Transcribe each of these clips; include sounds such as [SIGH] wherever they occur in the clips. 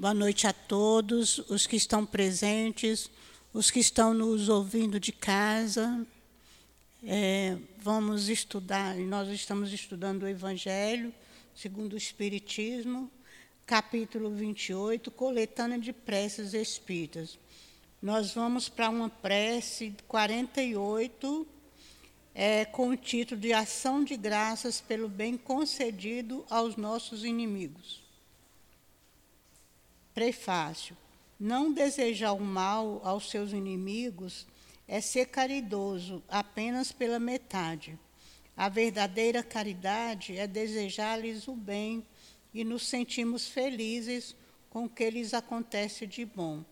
Boa noite a todos, os que estão presentes, os que estão nos ouvindo de casa. É, vamos estudar, nós estamos estudando o Evangelho segundo o Espiritismo, capítulo 28, coletânea de preces espíritas. Nós vamos para uma prece 48, é, com o título de Ação de Graças pelo Bem Concedido aos Nossos Inimigos. Prefácio. Não desejar o mal aos seus inimigos é ser caridoso apenas pela metade. A verdadeira caridade é desejar-lhes o bem e nos sentimos felizes com o que lhes acontece de bom.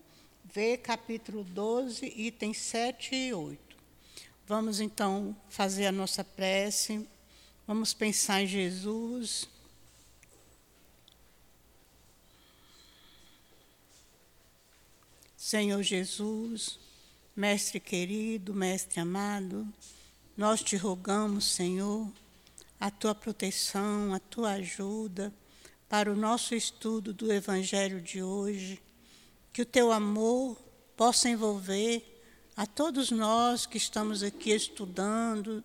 Vê capítulo 12, itens 7 e 8. Vamos então fazer a nossa prece. Vamos pensar em Jesus. Senhor Jesus, Mestre querido, Mestre amado, nós te rogamos, Senhor, a tua proteção, a tua ajuda para o nosso estudo do Evangelho de hoje, que o teu amor possa envolver a todos nós que estamos aqui estudando,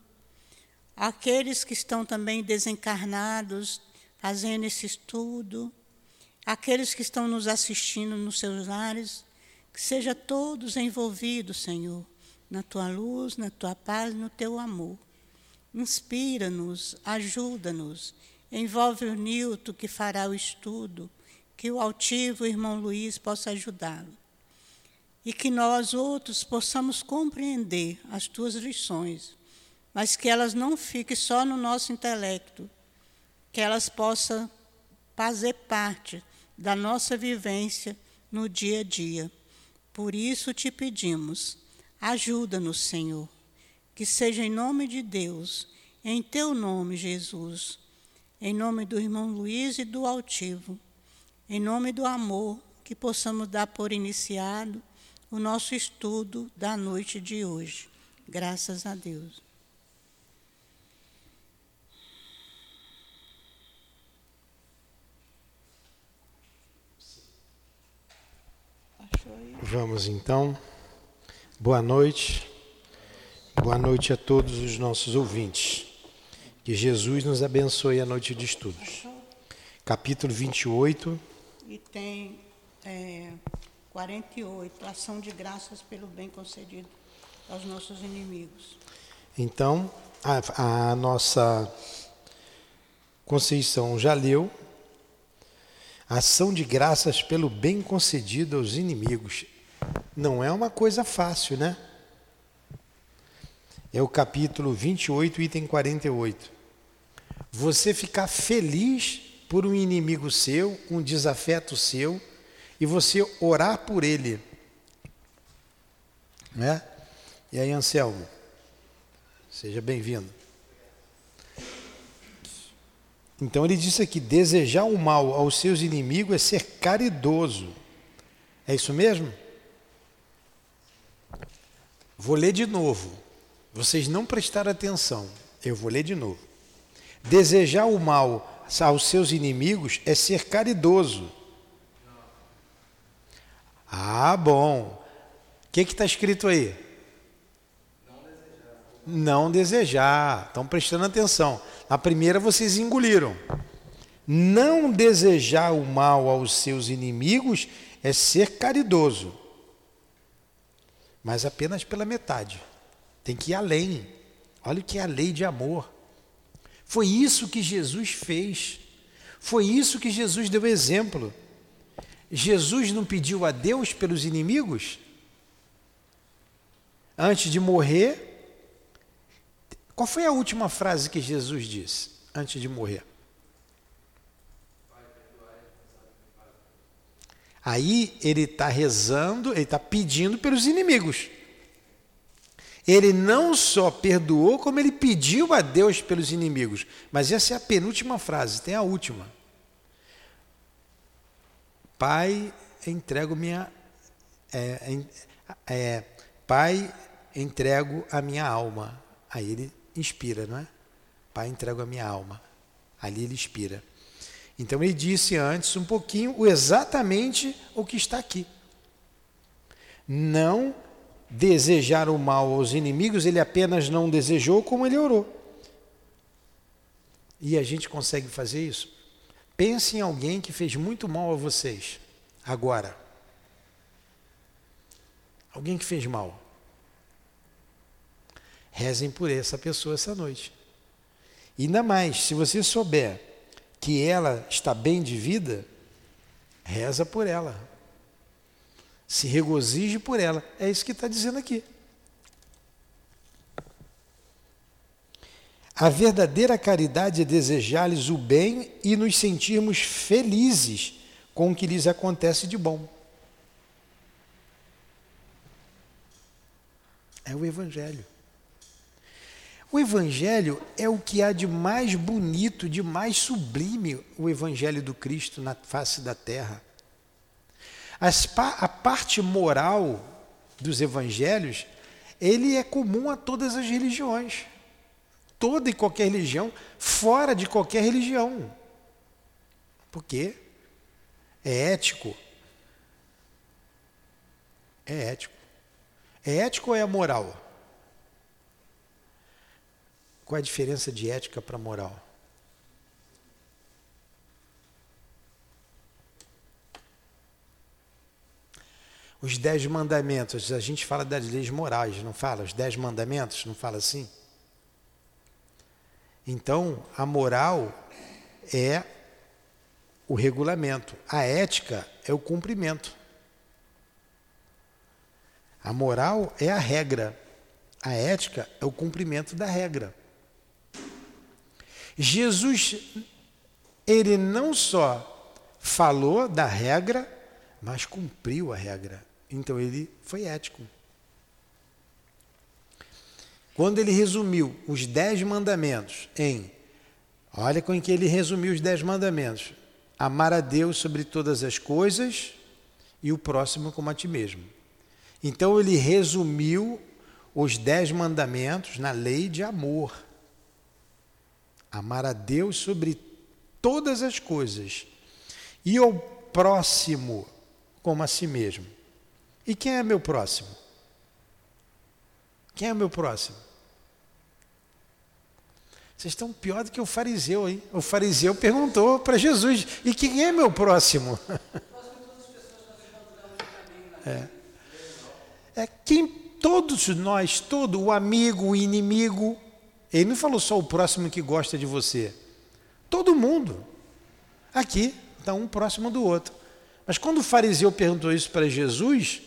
aqueles que estão também desencarnados fazendo esse estudo, aqueles que estão nos assistindo nos seus lares que seja todos envolvidos, Senhor, na tua luz, na tua paz, no teu amor. Inspira-nos, ajuda-nos. Envolve o Nilton que fará o estudo, que o altivo irmão Luiz possa ajudá-lo. E que nós outros possamos compreender as tuas lições, mas que elas não fiquem só no nosso intelecto, que elas possam fazer parte da nossa vivência no dia a dia. Por isso te pedimos, ajuda-nos, Senhor, que seja em nome de Deus, em teu nome, Jesus, em nome do irmão Luiz e do altivo, em nome do amor, que possamos dar por iniciado o nosso estudo da noite de hoje. Graças a Deus. Vamos então. Boa noite. Boa noite a todos os nossos ouvintes. Que Jesus nos abençoe a noite de estudos. Capítulo 28. E tem é, 48. Ação de graças pelo bem concedido aos nossos inimigos. Então, a, a nossa Conceição já leu. Ação de graças pelo bem concedido aos inimigos. Não é uma coisa fácil, né? É o capítulo 28, item 48. Você ficar feliz por um inimigo seu, um desafeto seu, e você orar por ele. Né? E aí, Anselmo, seja bem-vindo. Então ele disse aqui: desejar o mal aos seus inimigos é ser caridoso. É isso mesmo? Vou ler de novo. Vocês não prestaram atenção. Eu vou ler de novo. Desejar o mal aos seus inimigos é ser caridoso. Ah, bom. O que está escrito aí? Não desejar. Estão prestando atenção. A primeira vocês engoliram. Não desejar o mal aos seus inimigos é ser caridoso mas apenas pela metade. Tem que ir além. Olha o que é a lei de amor. Foi isso que Jesus fez. Foi isso que Jesus deu exemplo. Jesus não pediu a Deus pelos inimigos? Antes de morrer, qual foi a última frase que Jesus disse antes de morrer? Aí ele está rezando, ele está pedindo pelos inimigos. Ele não só perdoou, como ele pediu a Deus pelos inimigos. Mas essa é a penúltima frase, tem a última. Pai, entrego minha. É, é, pai, entrego a minha alma. Aí ele inspira, não é? Pai, entrego a minha alma. Ali ele inspira. Então ele disse antes um pouquinho exatamente o que está aqui. Não desejar o mal aos inimigos, ele apenas não desejou como ele orou. E a gente consegue fazer isso? Pense em alguém que fez muito mal a vocês, agora. Alguém que fez mal. Rezem por essa pessoa essa noite. E ainda mais, se você souber que ela está bem de vida, reza por ela. Se regozije por ela. É isso que está dizendo aqui. A verdadeira caridade é desejar-lhes o bem e nos sentirmos felizes com o que lhes acontece de bom. É o Evangelho. O Evangelho é o que há de mais bonito, de mais sublime, o Evangelho do Cristo na face da terra. a parte moral dos Evangelhos, ele é comum a todas as religiões. Toda e qualquer religião, fora de qualquer religião. Por quê? É ético. É ético. É ético ou é moral? Qual é a diferença de ética para moral? Os dez mandamentos, a gente fala das leis morais, não fala? Os dez mandamentos, não fala assim? Então, a moral é o regulamento, a ética é o cumprimento. A moral é a regra, a ética é o cumprimento da regra. Jesus, ele não só falou da regra, mas cumpriu a regra. Então ele foi ético. Quando ele resumiu os dez mandamentos em, olha com que ele resumiu os dez mandamentos: amar a Deus sobre todas as coisas e o próximo como a ti mesmo. Então ele resumiu os dez mandamentos na lei de amor. Amar a Deus sobre todas as coisas e ao próximo como a si mesmo. E quem é meu próximo? Quem é meu próximo? Vocês estão pior do que o fariseu, hein? O fariseu perguntou para Jesus: e quem é meu próximo? [LAUGHS] É. é quem todos nós, todo o amigo, o inimigo, ele não falou só o próximo que gosta de você. Todo mundo. Aqui está um próximo do outro. Mas quando o fariseu perguntou isso para Jesus,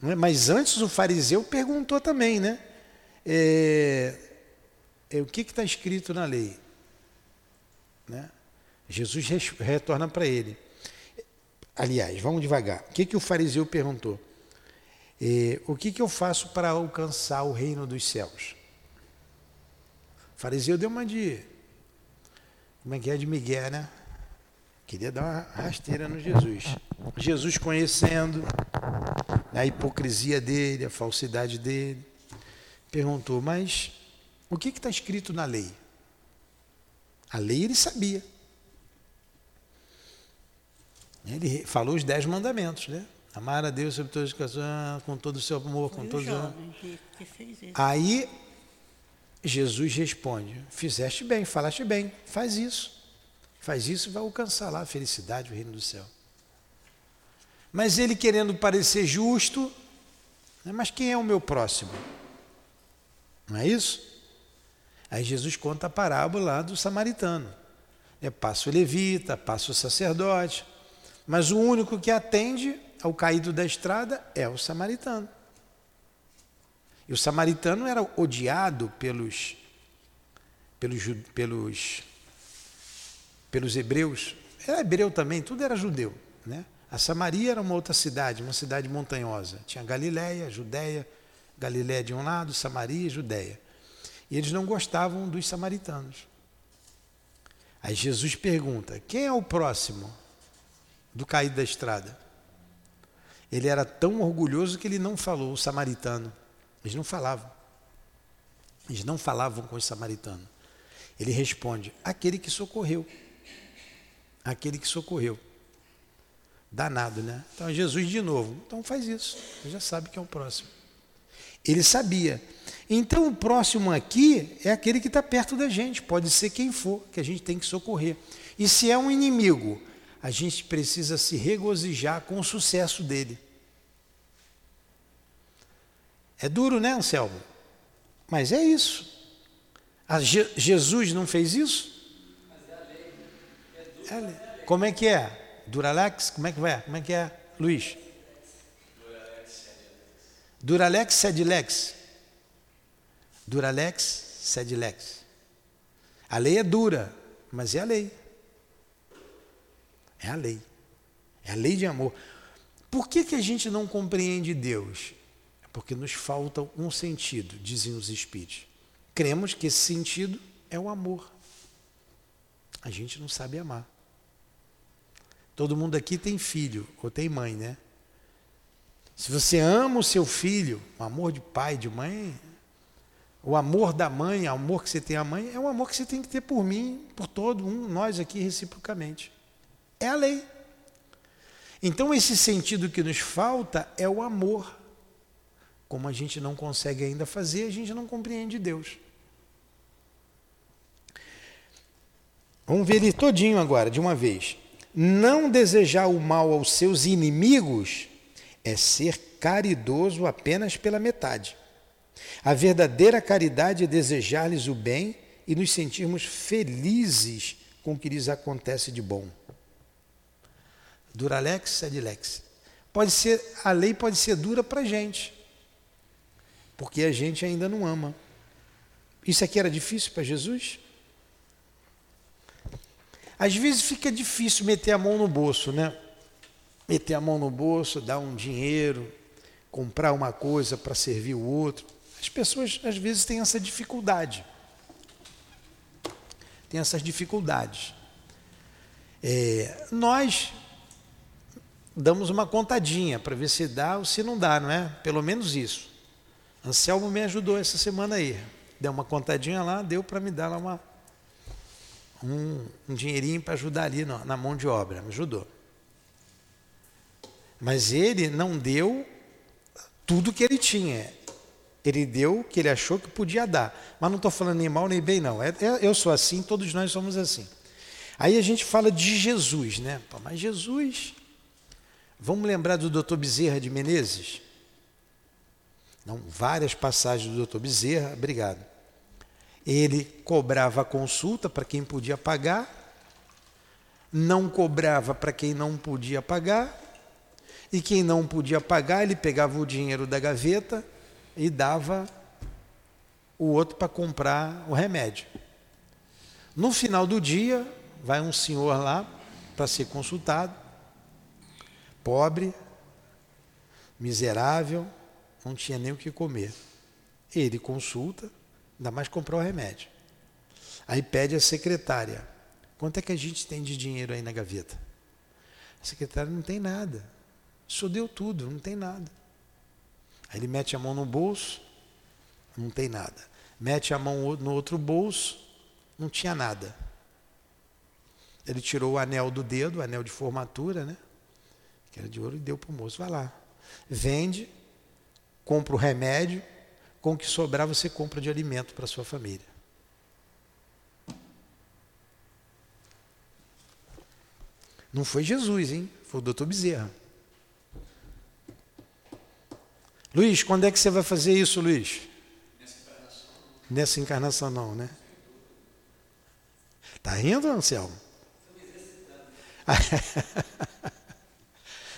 né, mas antes o fariseu perguntou também, né? É, é, o que está escrito na lei? Né? Jesus retorna para ele. Aliás, vamos devagar. O que, que o fariseu perguntou? É, o que, que eu faço para alcançar o reino dos céus? O fariseu deu uma de. Como é que é de Miguel, né? Queria dar uma rasteira no Jesus. Jesus conhecendo a hipocrisia dele, a falsidade dele, perguntou: Mas o que está escrito na lei? A lei ele sabia. Ele falou os dez mandamentos, né? Amar a Deus sobre todas as coisas, com todo o seu amor, com todo o. Aí Jesus responde: Fizeste bem, falaste bem, faz isso. Faz isso e vai alcançar lá a felicidade, o reino do céu. Mas ele querendo parecer justo, né, mas quem é o meu próximo? Não é isso? Aí Jesus conta a parábola lá do samaritano. É, passa o levita, passa o sacerdote, mas o único que atende ao caído da estrada é o samaritano. E o samaritano era odiado pelos, pelos, pelos, pelos hebreus. Era hebreu também, tudo era judeu. Né? A Samaria era uma outra cidade, uma cidade montanhosa. Tinha Galiléia, Judéia, Galiléia de um lado, Samaria e Judéia. E eles não gostavam dos samaritanos. Aí Jesus pergunta: quem é o próximo do caído da estrada? Ele era tão orgulhoso que ele não falou o samaritano. Eles não falavam. Eles não falavam com os samaritanos. Ele responde: aquele que socorreu. aquele que socorreu. Danado, né? Então Jesus de novo. Então faz isso. Você já sabe que é o próximo. Ele sabia. Então o próximo aqui é aquele que está perto da gente. Pode ser quem for, que a gente tem que socorrer. E se é um inimigo, a gente precisa se regozijar com o sucesso dele. É duro, né, Anselmo? Mas é isso. Je Jesus não fez isso? É lei. Como é que é? Duralex? Como é que vai? Como é que é, Luiz? Duralex sedilex. Duralex sedilex. A lei é dura, mas é a lei. É a lei. É a lei de amor. Por que, que a gente não compreende Deus? Porque nos falta um sentido, dizem os Espíritos. Cremos que esse sentido é o amor. A gente não sabe amar. Todo mundo aqui tem filho ou tem mãe, né? Se você ama o seu filho, o amor de pai, de mãe, o amor da mãe, o amor que você tem à mãe, é um amor que você tem que ter por mim, por todo um, nós aqui reciprocamente. É a lei. Então, esse sentido que nos falta é o amor. Como a gente não consegue ainda fazer, a gente não compreende Deus. Vamos ver ele todinho agora, de uma vez. Não desejar o mal aos seus inimigos é ser caridoso apenas pela metade. A verdadeira caridade é desejar-lhes o bem e nos sentirmos felizes com o que lhes acontece de bom. Duralex, sedilex. Pode ser, a lei pode ser dura para a gente, porque a gente ainda não ama. Isso aqui era difícil para Jesus? Às vezes fica difícil meter a mão no bolso, né? Meter a mão no bolso, dar um dinheiro, comprar uma coisa para servir o outro. As pessoas às vezes têm essa dificuldade. Tem essas dificuldades. É, nós damos uma contadinha para ver se dá ou se não dá, não é? Pelo menos isso. Anselmo me ajudou essa semana aí. Deu uma contadinha lá, deu para me dar lá uma, um, um dinheirinho para ajudar ali na, na mão de obra, me ajudou. Mas ele não deu tudo que ele tinha. Ele deu o que ele achou que podia dar. Mas não estou falando nem mal nem bem, não. É, é, eu sou assim, todos nós somos assim. Aí a gente fala de Jesus, né? Mas Jesus. Vamos lembrar do Dr. Bezerra de Menezes? Não, várias passagens do Dr. Bezerra, obrigado. Ele cobrava consulta para quem podia pagar, não cobrava para quem não podia pagar, e quem não podia pagar, ele pegava o dinheiro da gaveta e dava o outro para comprar o remédio. No final do dia, vai um senhor lá para ser consultado, pobre, miserável, não tinha nem o que comer. Ele consulta, Ainda mais comprar o remédio. Aí pede a secretária: quanto é que a gente tem de dinheiro aí na gaveta? A secretária não tem nada. Só deu tudo, não tem nada. Aí ele mete a mão no bolso, não tem nada. Mete a mão no outro bolso, não tinha nada. Ele tirou o anel do dedo, o anel de formatura, né? Que era de ouro, e deu para o moço. Vai lá. Vende, compra o remédio, com o que sobrar você compra de alimento para sua família. Não foi Jesus, hein? Foi o doutor Bezerra. Luiz, quando é que você vai fazer isso, Luiz? Nessa encarnação. Nessa encarnação não, né? Tá rindo, Anselmo? [LAUGHS]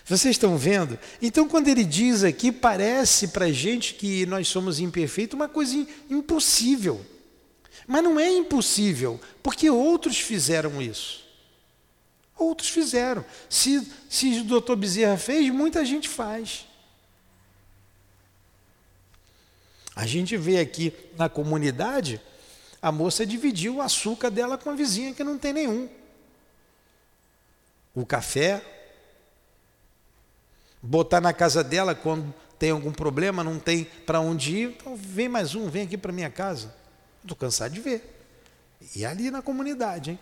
Vocês estão vendo? Então, quando ele diz aqui, parece para a gente que nós somos imperfeitos uma coisa impossível. Mas não é impossível, porque outros fizeram isso. Outros fizeram. Se, se o doutor Bezerra fez, muita gente faz. A gente vê aqui na comunidade, a moça dividiu o açúcar dela com a vizinha que não tem nenhum. O café, botar na casa dela quando tem algum problema, não tem para onde ir, então vem mais um, vem aqui para minha casa. Estou cansado de ver. E ali na comunidade, hein?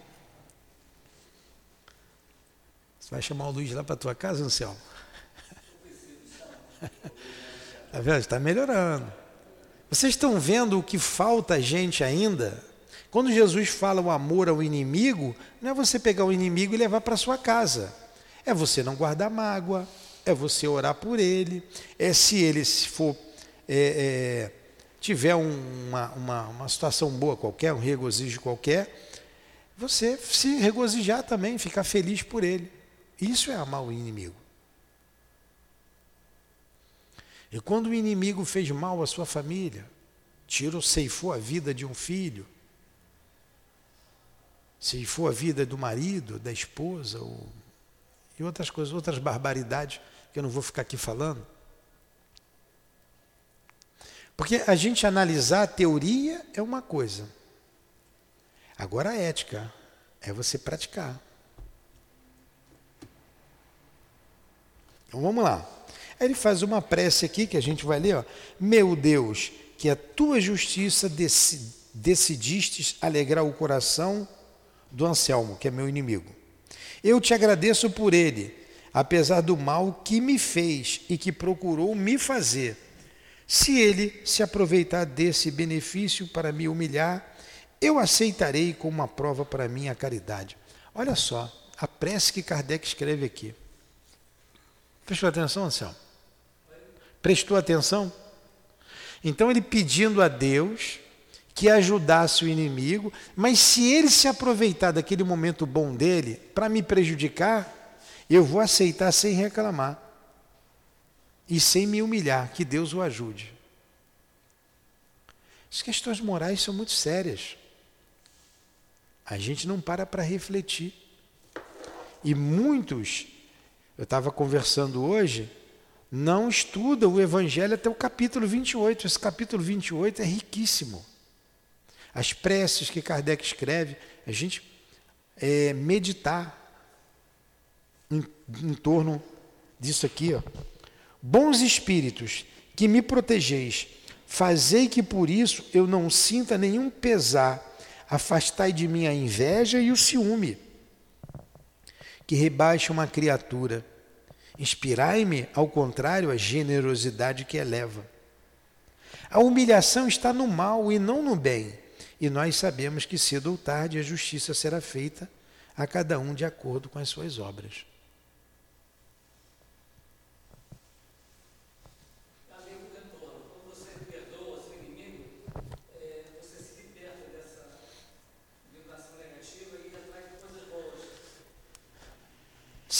Você vai chamar o Luiz lá para tua casa, Anselmo? Está [LAUGHS] vendo? Está melhorando. Vocês estão vendo o que falta a gente ainda? Quando Jesus fala o amor ao inimigo, não é você pegar o inimigo e levar para sua casa. É você não guardar mágoa, é você orar por ele, é se ele se for é, é, tiver uma, uma, uma situação boa qualquer, um regozijo qualquer, você se regozijar também, ficar feliz por ele. Isso é amar o inimigo. E quando o inimigo fez mal à sua família, tirou, ceifou a vida de um filho, ceifou a vida do marido, da esposa, ou, e outras coisas, outras barbaridades que eu não vou ficar aqui falando. Porque a gente analisar a teoria é uma coisa. Agora a ética é você praticar. Então vamos lá. Ele faz uma prece aqui que a gente vai ler, ó. Meu Deus, que a tua justiça decidistes alegrar o coração do Anselmo, que é meu inimigo. Eu te agradeço por ele, apesar do mal que me fez e que procurou me fazer. Se ele se aproveitar desse benefício para me humilhar, eu aceitarei como uma prova para minha caridade. Olha só, a prece que Kardec escreve aqui. Prestou atenção, Anselmo? Prestou atenção? Então ele pedindo a Deus que ajudasse o inimigo, mas se ele se aproveitar daquele momento bom dele para me prejudicar, eu vou aceitar sem reclamar e sem me humilhar, que Deus o ajude. As questões morais são muito sérias. A gente não para para refletir. E muitos, eu estava conversando hoje, não estudam o Evangelho até o capítulo 28. Esse capítulo 28 é riquíssimo. As preces que Kardec escreve, a gente é, meditar em, em torno disso aqui. Ó. Bons espíritos, que me protegeis, fazei que por isso eu não sinta nenhum pesar afastai de mim a inveja e o ciúme, que rebaixa uma criatura. Inspirai-me, ao contrário, a generosidade que eleva. A humilhação está no mal e não no bem, e nós sabemos que cedo ou tarde a justiça será feita a cada um de acordo com as suas obras.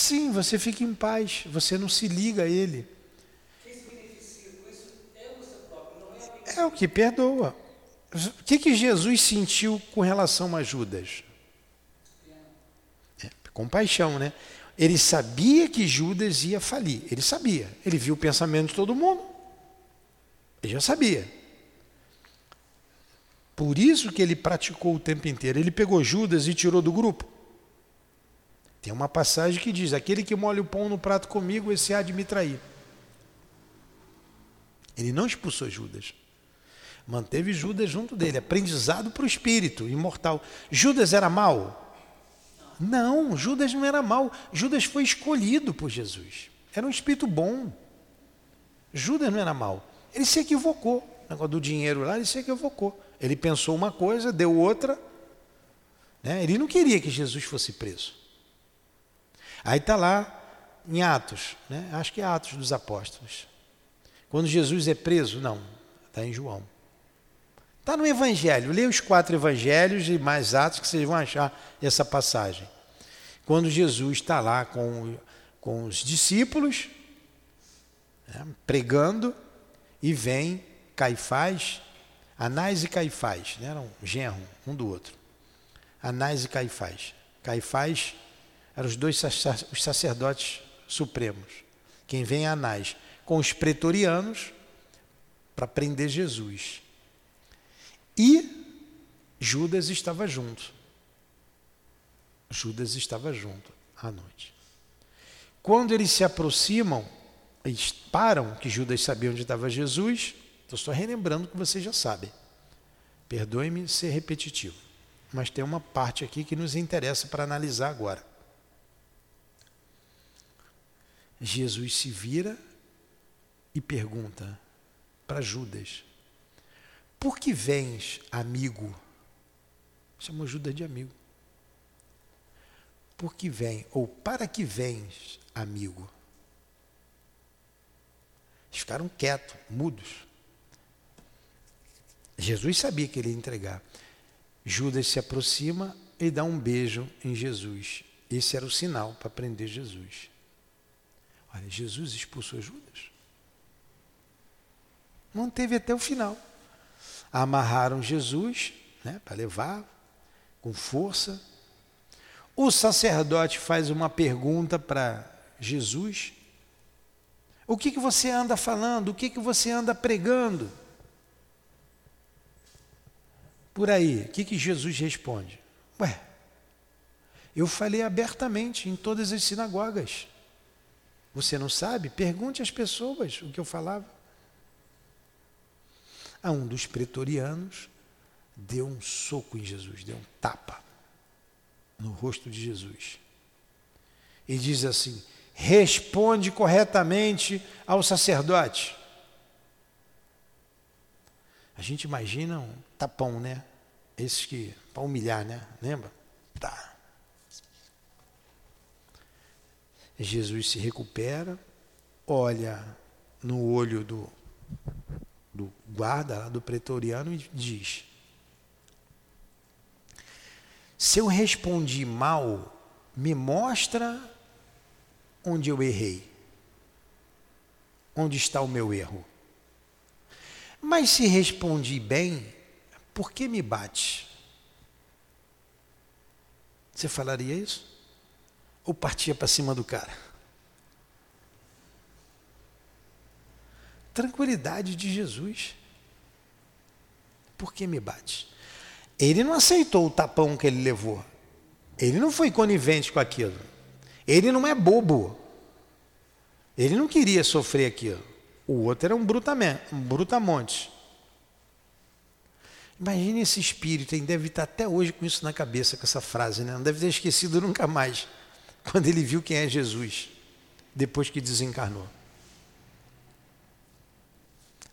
Sim, você fica em paz, você não se liga a ele. É o que perdoa. O que, que Jesus sentiu com relação a Judas? É, compaixão, né? Ele sabia que Judas ia falir. Ele sabia. Ele viu o pensamento de todo mundo. Ele já sabia. Por isso que ele praticou o tempo inteiro. Ele pegou Judas e tirou do grupo. Tem uma passagem que diz: Aquele que molha o pão no prato comigo, esse há de me trair. Ele não expulsou Judas. Manteve Judas junto dele, aprendizado para o espírito imortal. Judas era mal? Não, Judas não era mal. Judas foi escolhido por Jesus. Era um espírito bom. Judas não era mal. Ele se equivocou. O negócio do dinheiro lá, ele se equivocou. Ele pensou uma coisa, deu outra. Né? Ele não queria que Jesus fosse preso. Aí está lá em Atos, né? acho que é Atos dos Apóstolos. Quando Jesus é preso, não, está em João. Está no Evangelho, leia os quatro Evangelhos e mais Atos que vocês vão achar essa passagem. Quando Jesus está lá com, com os discípulos, né, pregando, e vem Caifás, Anás e Caifás, né, eram genro um do outro. Anás e Caifás. Caifás eram os dois os sacerdotes supremos. Quem vem é Anás, com os pretorianos para prender Jesus. E Judas estava junto. Judas estava junto à noite. Quando eles se aproximam, eles param, que Judas sabia onde estava Jesus. Estou só relembrando que vocês já sabem. Perdoe-me ser repetitivo, mas tem uma parte aqui que nos interessa para analisar agora. Jesus se vira e pergunta para Judas: Por que vens, amigo? Chamou Judas de amigo. Por que vem, ou para que vens, amigo? Eles ficaram quietos, mudos. Jesus sabia que ele ia entregar. Judas se aproxima e dá um beijo em Jesus. Esse era o sinal para prender Jesus. Olha, Jesus expulsou Judas. Não teve até o final. Amarraram Jesus né, para levar com força. O sacerdote faz uma pergunta para Jesus. O que, que você anda falando? O que, que você anda pregando? Por aí, o que, que Jesus responde? Ué, eu falei abertamente em todas as sinagogas. Você não sabe? Pergunte às pessoas o que eu falava. A um dos pretorianos deu um soco em Jesus, deu um tapa no rosto de Jesus. E diz assim: responde corretamente ao sacerdote. A gente imagina um tapão, né? Esses que, para humilhar, né? Lembra? Tá. Jesus se recupera, olha no olho do, do guarda, do pretoriano, e diz: Se eu respondi mal, me mostra onde eu errei. Onde está o meu erro? Mas se respondi bem, por que me bate? Você falaria isso? Ou partia para cima do cara? Tranquilidade de Jesus. Por que me bate? Ele não aceitou o tapão que ele levou. Ele não foi conivente com aquilo. Ele não é bobo. Ele não queria sofrer aquilo. O outro era um, um brutamonte. Imagine esse espírito, ele deve estar até hoje com isso na cabeça, com essa frase, né? não deve ter esquecido nunca mais, [LAUGHS] quando ele viu quem é Jesus, depois que desencarnou.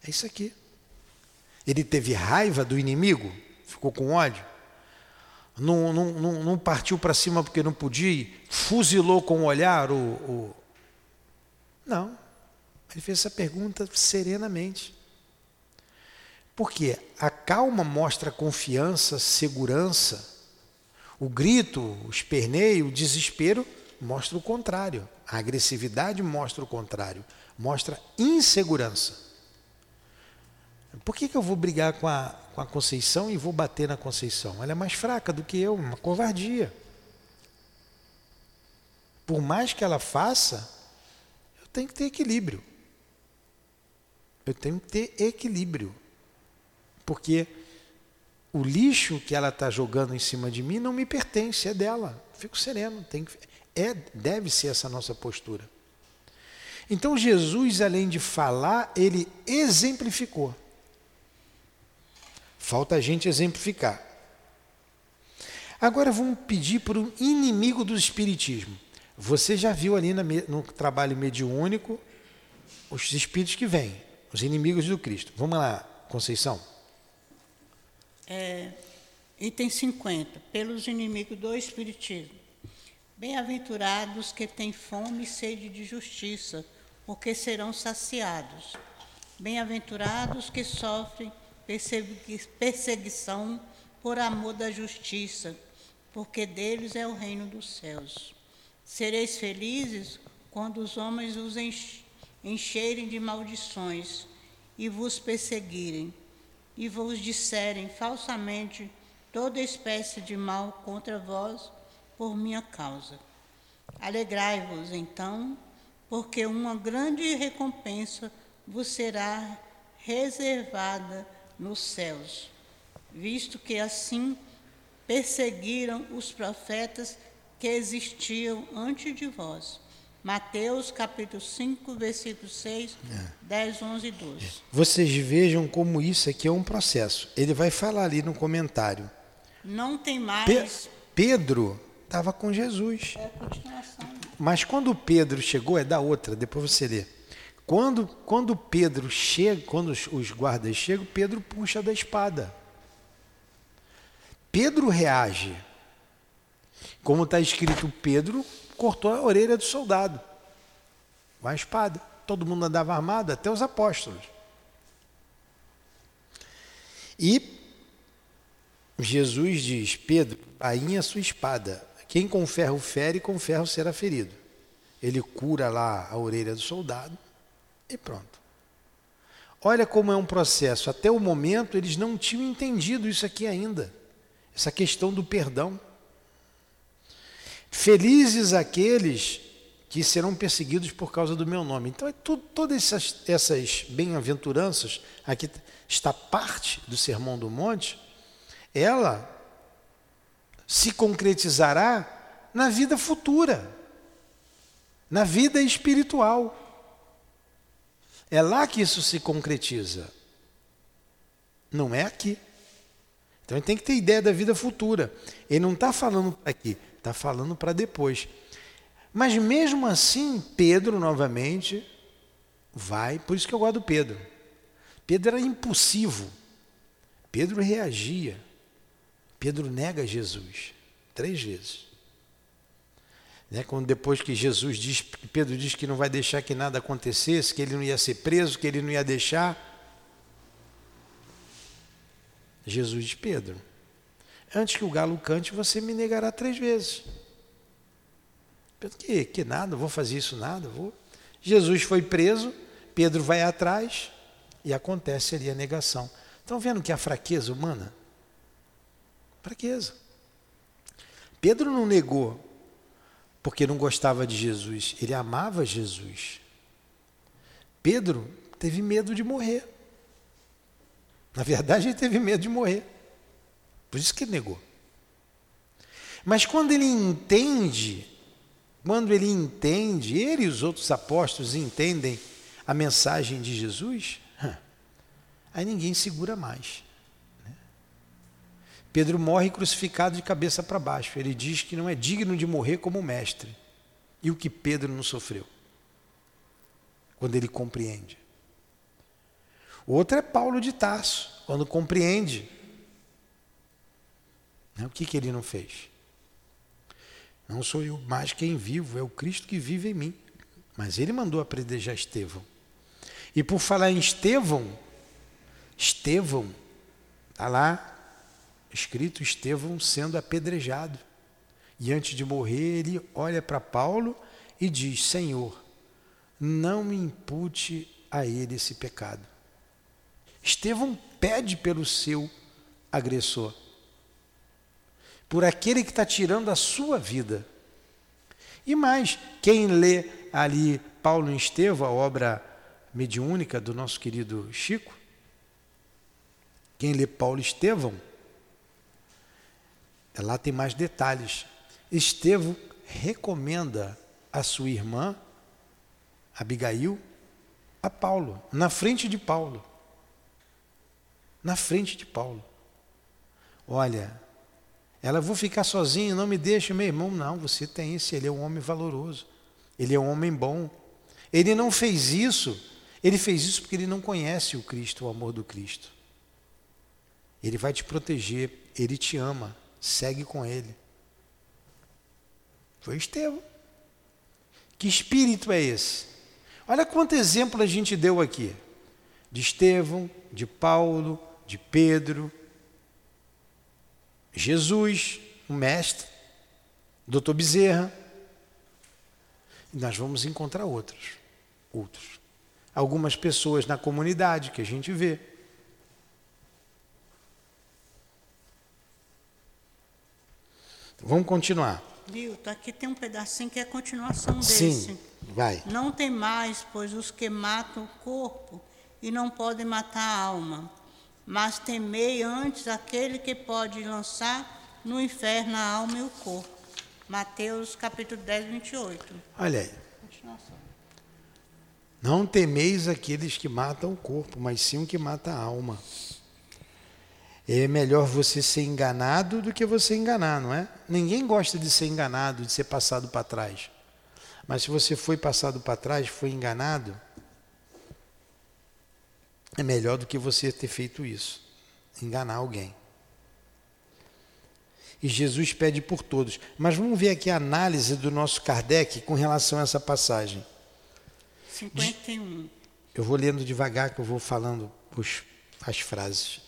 É isso aqui. Ele teve raiva do inimigo, ficou com ódio, não, não, não, não partiu para cima porque não podia, fuzilou com o olhar o, o... Não. Ele fez essa pergunta serenamente. Porque a calma mostra confiança, segurança. O grito, o esperneio, o desespero mostra o contrário. A agressividade mostra o contrário. Mostra insegurança. Por que, que eu vou brigar com a, com a Conceição e vou bater na Conceição? Ela é mais fraca do que eu, uma covardia. Por mais que ela faça, eu tenho que ter equilíbrio. Eu tenho que ter equilíbrio. Porque o lixo que ela está jogando em cima de mim não me pertence, é dela. Fico sereno. Tem que, é, deve ser essa nossa postura. Então Jesus, além de falar, ele exemplificou. Falta a gente exemplificar. Agora vamos pedir para um inimigo do Espiritismo. Você já viu ali no trabalho mediúnico os espíritos que vêm, os inimigos do Cristo. Vamos lá, Conceição. É, item 50. Pelos inimigos do Espiritismo. Bem-aventurados que têm fome e sede de justiça, porque serão saciados. Bem-aventurados que sofrem perseguição por amor da justiça, porque deles é o reino dos céus. Sereis felizes quando os homens os encherem de maldições e vos perseguirem, e vos disserem falsamente toda espécie de mal contra vós por minha causa. Alegrai-vos, então, porque uma grande recompensa vos será reservada nos céus, visto que assim perseguiram os profetas que existiam antes de vós. Mateus capítulo 5, versículo 6, é. 10, 11 e 12. Vocês vejam como isso aqui é um processo. Ele vai falar ali no comentário. Não tem mais. Pe Pedro estava com Jesus. É continuação. Mas quando Pedro chegou, é da outra, depois você lê. Quando, quando Pedro chega, quando os, os guardas chegam, Pedro puxa da espada. Pedro reage. Como está escrito, Pedro cortou a orelha do soldado com a espada. Todo mundo andava armado, até os apóstolos. E Jesus diz: Pedro, painha sua espada. Quem com ferro fere, com ferro será ferido. Ele cura lá a orelha do soldado e pronto. Olha como é um processo. Até o momento eles não tinham entendido isso aqui ainda. Essa questão do perdão. Felizes aqueles que serão perseguidos por causa do meu nome. Então, é tudo, todas essas, essas bem-aventuranças, aqui está parte do Sermão do Monte, ela se concretizará na vida futura, na vida espiritual. É lá que isso se concretiza. Não é aqui. Então ele tem que ter ideia da vida futura. Ele não está falando para aqui, está falando para depois. Mas mesmo assim, Pedro novamente vai, por isso que eu gosto do Pedro. Pedro era impulsivo. Pedro reagia. Pedro nega Jesus três vezes. Né? Quando depois que Jesus diz, Pedro diz que não vai deixar que nada acontecesse, que ele não ia ser preso, que ele não ia deixar. Jesus diz, Pedro, antes que o galo cante, você me negará três vezes. Pedro, que, que nada, vou fazer isso nada, vou. Jesus foi preso, Pedro vai atrás e acontece ali a negação. Estão vendo que a fraqueza humana? Fraqueza. Pedro não negou porque não gostava de Jesus, ele amava Jesus. Pedro teve medo de morrer. Na verdade, ele teve medo de morrer. Por isso que ele negou. Mas quando ele entende, quando ele entende, ele e os outros apóstolos entendem a mensagem de Jesus, aí ninguém segura mais. Pedro morre crucificado de cabeça para baixo. Ele diz que não é digno de morrer como mestre. E o que Pedro não sofreu? Quando ele compreende. O outro é Paulo de Tarso, quando compreende. O que, que ele não fez? Não sou eu mais quem vivo, é o Cristo que vive em mim. Mas ele mandou apredejar Estevão. E por falar em Estevão, Estevão, está lá escrito Estevão sendo apedrejado. E antes de morrer, ele olha para Paulo e diz: Senhor, não me impute a ele esse pecado. Estevão pede pelo seu agressor, por aquele que está tirando a sua vida. E mais, quem lê ali Paulo em Estevão, a obra mediúnica do nosso querido Chico, quem lê Paulo Estevão, Lá tem mais detalhes. Estevão recomenda a sua irmã, Abigail, a Paulo, na frente de Paulo. Na frente de Paulo. Olha, ela vou ficar sozinha, não me deixe, meu irmão. Não, você tem esse, ele é um homem valoroso. Ele é um homem bom. Ele não fez isso, ele fez isso porque ele não conhece o Cristo, o amor do Cristo. Ele vai te proteger, ele te ama segue com ele. Foi Estevão. Que espírito é esse? Olha quanto exemplo a gente deu aqui: de Estevão, de Paulo, de Pedro, Jesus, o Mestre, Doutor Bezerra. E nós vamos encontrar outros, outros. Algumas pessoas na comunidade que a gente vê. Vamos continuar. Vilto, aqui tem um pedacinho que é a continuação Sim, desse. vai. Não tem mais, pois os que matam o corpo e não podem matar a alma, mas temei antes aquele que pode lançar no inferno a alma e o corpo. Mateus capítulo 10, 28. Olha aí. Não temeis aqueles que matam o corpo, mas sim o que mata a alma. É melhor você ser enganado do que você enganar, não é? Ninguém gosta de ser enganado, de ser passado para trás. Mas se você foi passado para trás, foi enganado, é melhor do que você ter feito isso enganar alguém. E Jesus pede por todos. Mas vamos ver aqui a análise do nosso Kardec com relação a essa passagem. 51. Eu vou lendo devagar que eu vou falando os, as frases.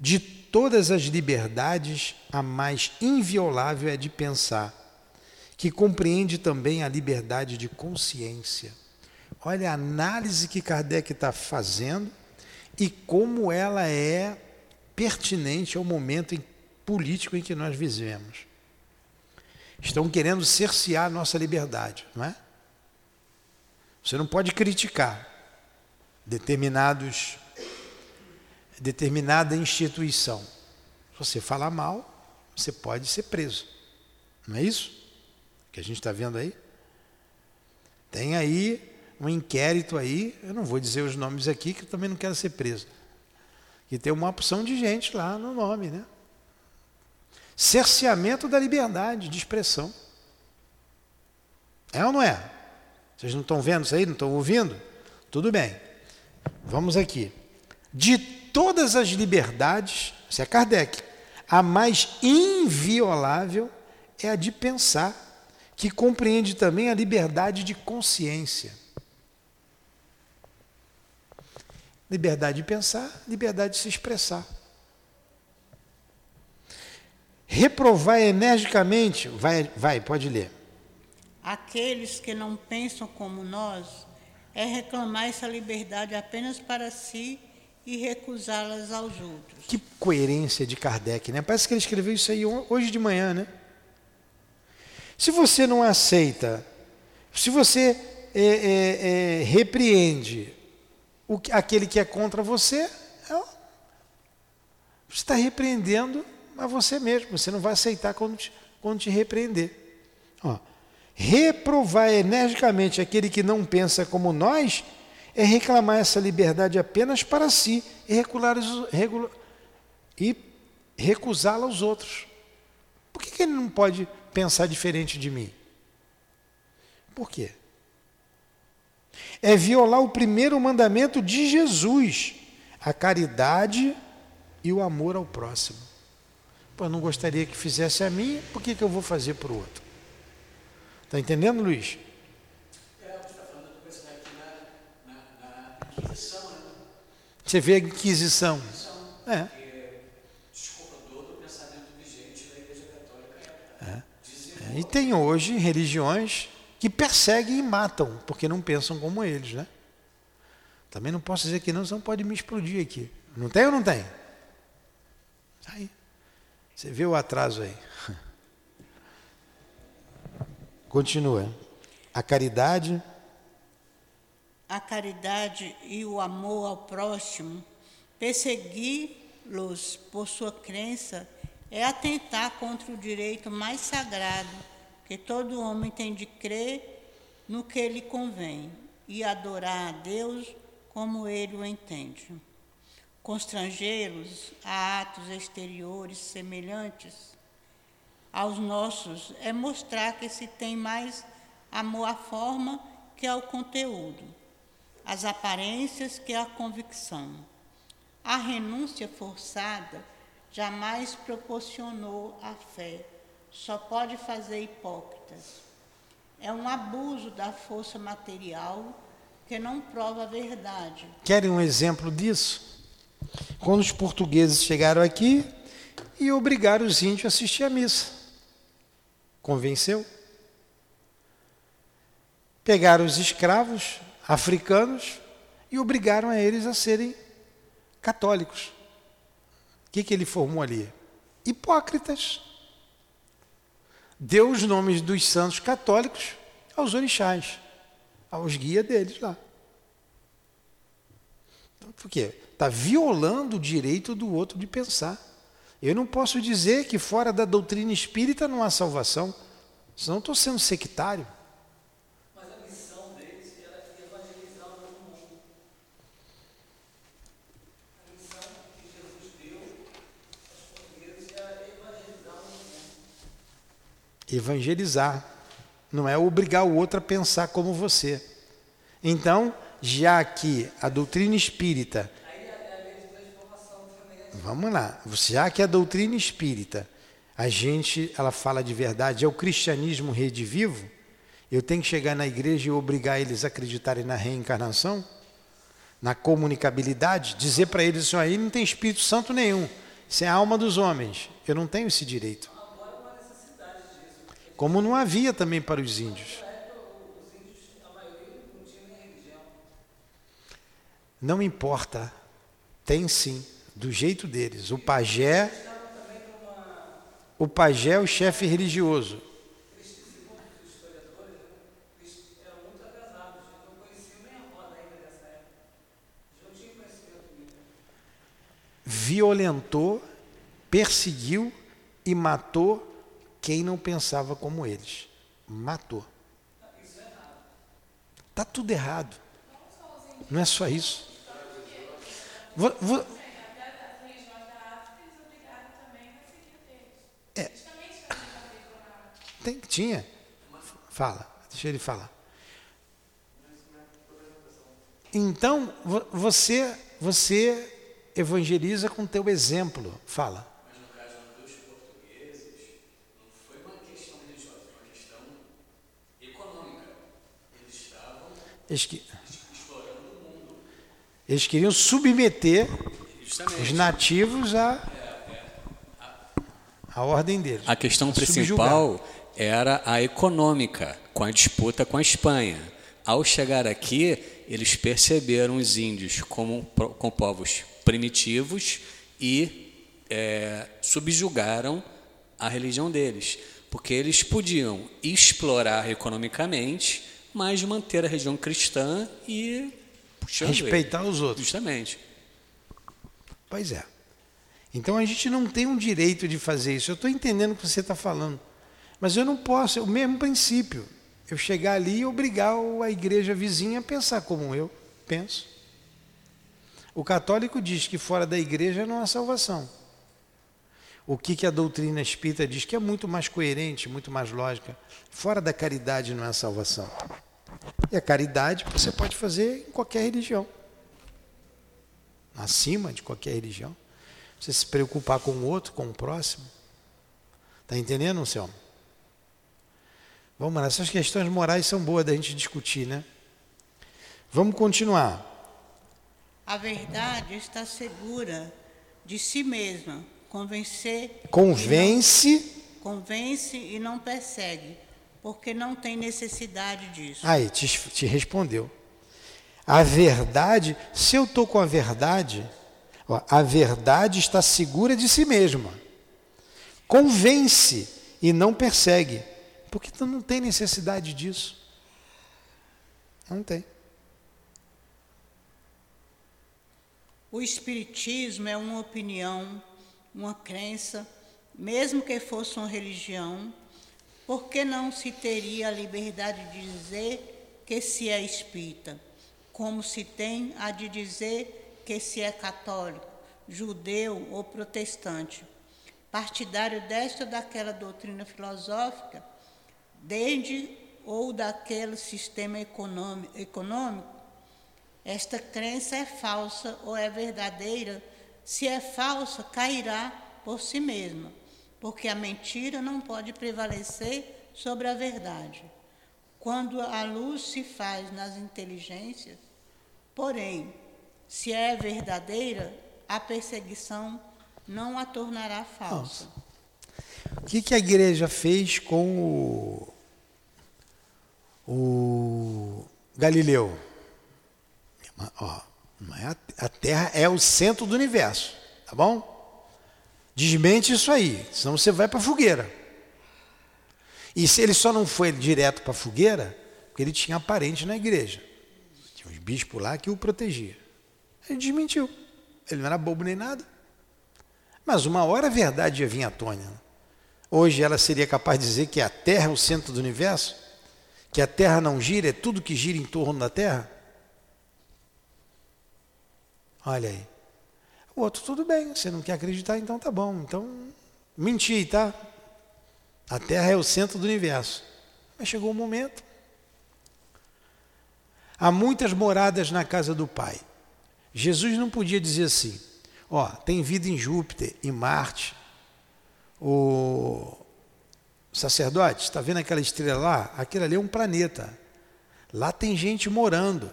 De todas as liberdades, a mais inviolável é de pensar, que compreende também a liberdade de consciência. Olha a análise que Kardec está fazendo e como ela é pertinente ao momento político em que nós vivemos. Estão querendo cercear a nossa liberdade, não é? Você não pode criticar determinados determinada instituição. Se você falar mal, você pode ser preso. Não é isso? Que a gente está vendo aí? Tem aí um inquérito aí, eu não vou dizer os nomes aqui, que eu também não quero ser preso. E tem uma opção de gente lá no nome, né? Cerceamento da liberdade de expressão. É ou não é? Vocês não estão vendo isso aí? Não estão ouvindo? Tudo bem. Vamos aqui. De todas as liberdades, isso é Kardec, a mais inviolável é a de pensar, que compreende também a liberdade de consciência. Liberdade de pensar, liberdade de se expressar. Reprovar energicamente, vai, vai, pode ler. Aqueles que não pensam como nós é reclamar essa liberdade apenas para si e recusá-las aos outros. Que coerência de Kardec, né? Parece que ele escreveu isso aí hoje de manhã, né? Se você não aceita, se você é, é, é, repreende o, aquele que é contra você, é, você está repreendendo a você mesmo. Você não vai aceitar quando te, quando te repreender. Ó, reprovar energicamente aquele que não pensa como nós é reclamar essa liberdade apenas para si e, recusá-la aos outros. Por que, que ele não pode pensar diferente de mim? Por quê? é violar o primeiro mandamento de Jesus, a caridade e o amor ao próximo. Pô, eu não gostaria que fizesse a mim, por que, que eu vou fazer para o outro? Está entendendo, Luiz? Você vê a Inquisição. É. É. é. E tem hoje religiões que perseguem e matam, porque não pensam como eles, né? Também não posso dizer que não, senão pode me explodir aqui. Não tem ou não tem? Aí. Você vê o atraso aí. [LAUGHS] Continua. A caridade. A caridade e o amor ao próximo, persegui-los por sua crença, é atentar contra o direito mais sagrado que todo homem tem de crer no que lhe convém e adorar a Deus como ele o entende. Constrangê-los a atos exteriores semelhantes aos nossos é mostrar que se tem mais amor à forma que ao conteúdo, às aparências que à convicção. A renúncia forçada jamais proporcionou a fé só pode fazer hipócritas. É um abuso da força material que não prova a verdade. Querem um exemplo disso? Quando os portugueses chegaram aqui e obrigaram os índios a assistir à missa. Convenceu? Pegaram os escravos africanos e obrigaram a eles a serem católicos. O que, que ele formou ali? Hipócritas deu os nomes dos santos católicos aos orixás, aos guias deles lá. Então, por quê? Está violando o direito do outro de pensar. Eu não posso dizer que fora da doutrina espírita não há salvação, senão estou sendo sectário. Evangelizar. não é obrigar o outro a pensar como você. Então, já que a doutrina espírita. Vamos lá, já que a doutrina espírita, a gente, ela fala de verdade, é o cristianismo rede vivo, eu tenho que chegar na igreja e obrigar eles a acreditarem na reencarnação, na comunicabilidade, dizer para eles assim, aí não tem Espírito Santo nenhum, isso é a alma dos homens. Eu não tenho esse direito. Como não havia também para os índios. Não importa, tem sim, do jeito deles. O pajé, o pajé é o chefe religioso. Violentou, perseguiu e matou quem não pensava como eles. Matou. Está tudo errado. Não é só isso. Vou, vou... É. Tem, tinha. Fala, deixa ele falar. Então, você, você evangeliza com teu exemplo. Fala. Mas no caso dos portugueses, não foi uma questão religiosa, foi uma questão econômica. Eles estavam Eles, que, eles queriam submeter Justamente. os nativos à, à ordem deles. A questão Subjugar. principal era a econômica, com a disputa com a Espanha. Ao chegar aqui, eles perceberam os índios como, como povos primitivos e é, subjugaram a religião deles, porque eles podiam explorar economicamente, mas manter a religião cristã e puxando ele. Respeitar os outros. Justamente. Pois é. Então a gente não tem um direito de fazer isso. Eu estou entendendo o que você está falando. Mas eu não posso, é o mesmo princípio. Eu chegar ali e obrigar a igreja vizinha a pensar como eu penso. O católico diz que fora da igreja não há salvação. O que, que a doutrina espírita diz que é muito mais coerente, muito mais lógica. Fora da caridade não há salvação. E a caridade você pode fazer em qualquer religião acima de qualquer religião. Você se preocupar com o outro, com o próximo. Está entendendo, Anselmo? Vamos lá, essas questões morais são boas da gente discutir, né? Vamos continuar. A verdade está segura de si mesma, convencer Convence. não, convence e não persegue, porque não tem necessidade disso. Aí, te, te respondeu. A verdade, se eu estou com a verdade, ó, a verdade está segura de si mesma. Convence e não persegue. Porque tu não tem necessidade disso. Não tem. O Espiritismo é uma opinião, uma crença, mesmo que fosse uma religião, por que não se teria a liberdade de dizer que se é espírita, como se tem a de dizer que se é católico, judeu ou protestante? Partidário desta ou daquela doutrina filosófica, desde ou daquele sistema econômico, esta crença é falsa ou é verdadeira? Se é falsa, cairá por si mesma, porque a mentira não pode prevalecer sobre a verdade. Quando a luz se faz nas inteligências, porém, se é verdadeira, a perseguição não a tornará falsa. O que, que a igreja fez com o, o Galileu? Ó, a, Terra é o centro do universo, tá bom? Desmente isso aí, senão você vai para a fogueira. E se ele só não foi direto para a fogueira, porque ele tinha parente na igreja. Tinha uns bispos lá que o protegia. Ele desmentiu. Ele não era bobo nem nada. Mas uma hora a verdade ia vir à tona. né? Hoje ela seria capaz de dizer que a Terra é o centro do universo? Que a Terra não gira, é tudo que gira em torno da Terra? Olha aí. O outro, tudo bem, você não quer acreditar, então tá bom. Então, menti, tá? A Terra é o centro do universo. Mas chegou o momento. Há muitas moradas na casa do Pai. Jesus não podia dizer assim: ó, tem vida em Júpiter, em Marte. O sacerdote, está vendo aquela estrela lá? Aquilo ali é um planeta. Lá tem gente morando.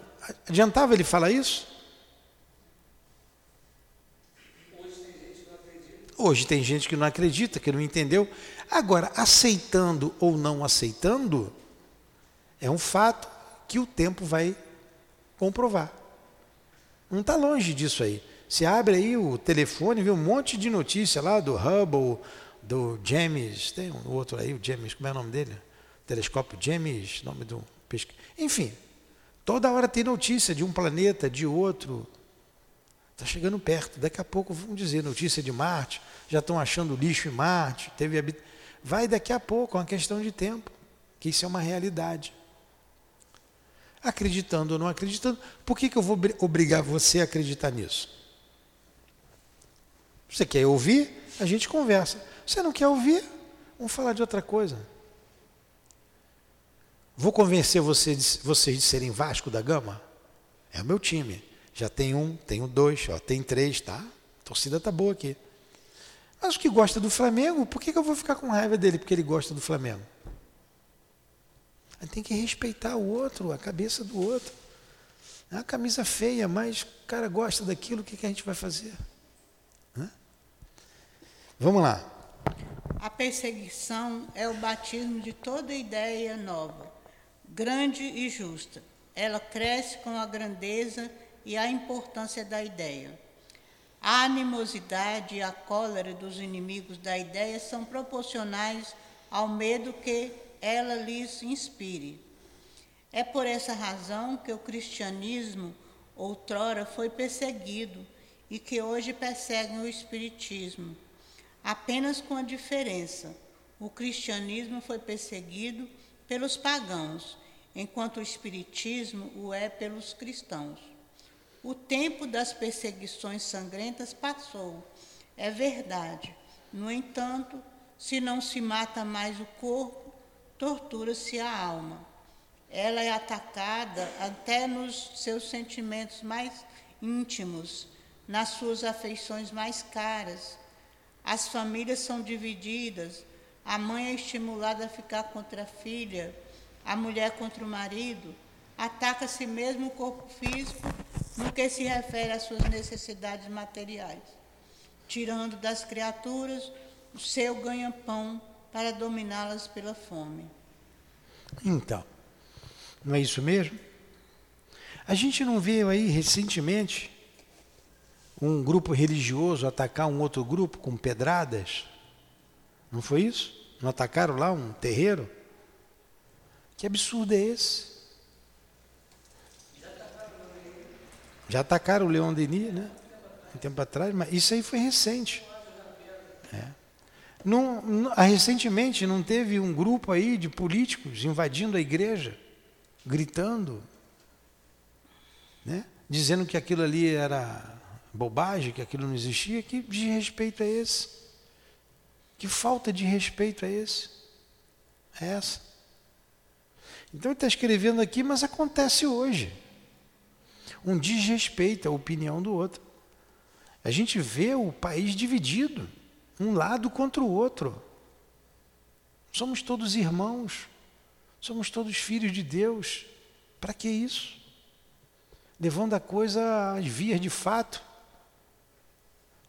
Adiantava ele falar isso? Hoje tem gente que não acredita, que não entendeu. Agora, aceitando ou não aceitando, é um fato que o tempo vai comprovar. Não está longe disso aí. Você abre aí o telefone, vê um monte de notícia lá do Hubble, do James, tem um outro aí, o James, como é o nome dele? Telescópio James, nome do pesquisa. Enfim, toda hora tem notícia de um planeta, de outro. Está chegando perto. Daqui a pouco vamos dizer notícia de Marte. Já estão achando lixo em Marte. Teve habit... Vai daqui a pouco, é uma questão de tempo. Que isso é uma realidade. Acreditando ou não acreditando, por que, que eu vou obrigar você a acreditar nisso? Você quer ouvir? A gente conversa. Você não quer ouvir? Vamos falar de outra coisa. Vou convencer vocês, vocês de serem Vasco da Gama? É o meu time. Já tem um, tenho dois, ó, tem três, tá? A torcida tá boa aqui. Mas o que gosta do Flamengo, por que, que eu vou ficar com raiva dele porque ele gosta do Flamengo? Tem que respeitar o outro, a cabeça do outro. É uma camisa feia, mas o cara gosta daquilo, o que, que a gente vai fazer? Hã? Vamos lá. A perseguição é o batismo de toda ideia nova, grande e justa. Ela cresce com a grandeza e a importância da ideia. A animosidade e a cólera dos inimigos da ideia são proporcionais ao medo que ela lhes inspire. É por essa razão que o cristianismo outrora foi perseguido e que hoje perseguem o espiritismo. Apenas com a diferença: o cristianismo foi perseguido pelos pagãos, enquanto o espiritismo o é pelos cristãos. O tempo das perseguições sangrentas passou, é verdade. No entanto, se não se mata mais o corpo, tortura-se a alma. Ela é atacada até nos seus sentimentos mais íntimos, nas suas afeições mais caras. As famílias são divididas, a mãe é estimulada a ficar contra a filha, a mulher contra o marido, ataca-se mesmo o corpo físico no que se refere às suas necessidades materiais, tirando das criaturas o seu ganha-pão para dominá-las pela fome. Então, não é isso mesmo? A gente não viu aí recentemente um grupo religioso atacar um outro grupo com pedradas? Não foi isso? Não atacaram lá um terreiro? Que absurdo é esse? Já atacaram o Leão Denis, né? Um tempo atrás, mas isso aí foi recente. É. Não, não, recentemente não teve um grupo aí de políticos invadindo a igreja, gritando, né? dizendo que aquilo ali era bobagem, que aquilo não existia, que desrespeito é esse? Que falta de respeito é esse? É essa. Então ele está escrevendo aqui, mas acontece hoje. Um desrespeito à opinião do outro. A gente vê o país dividido um lado contra o outro. Somos todos irmãos, somos todos filhos de Deus. Para que isso? Levando a coisa às vias de fato,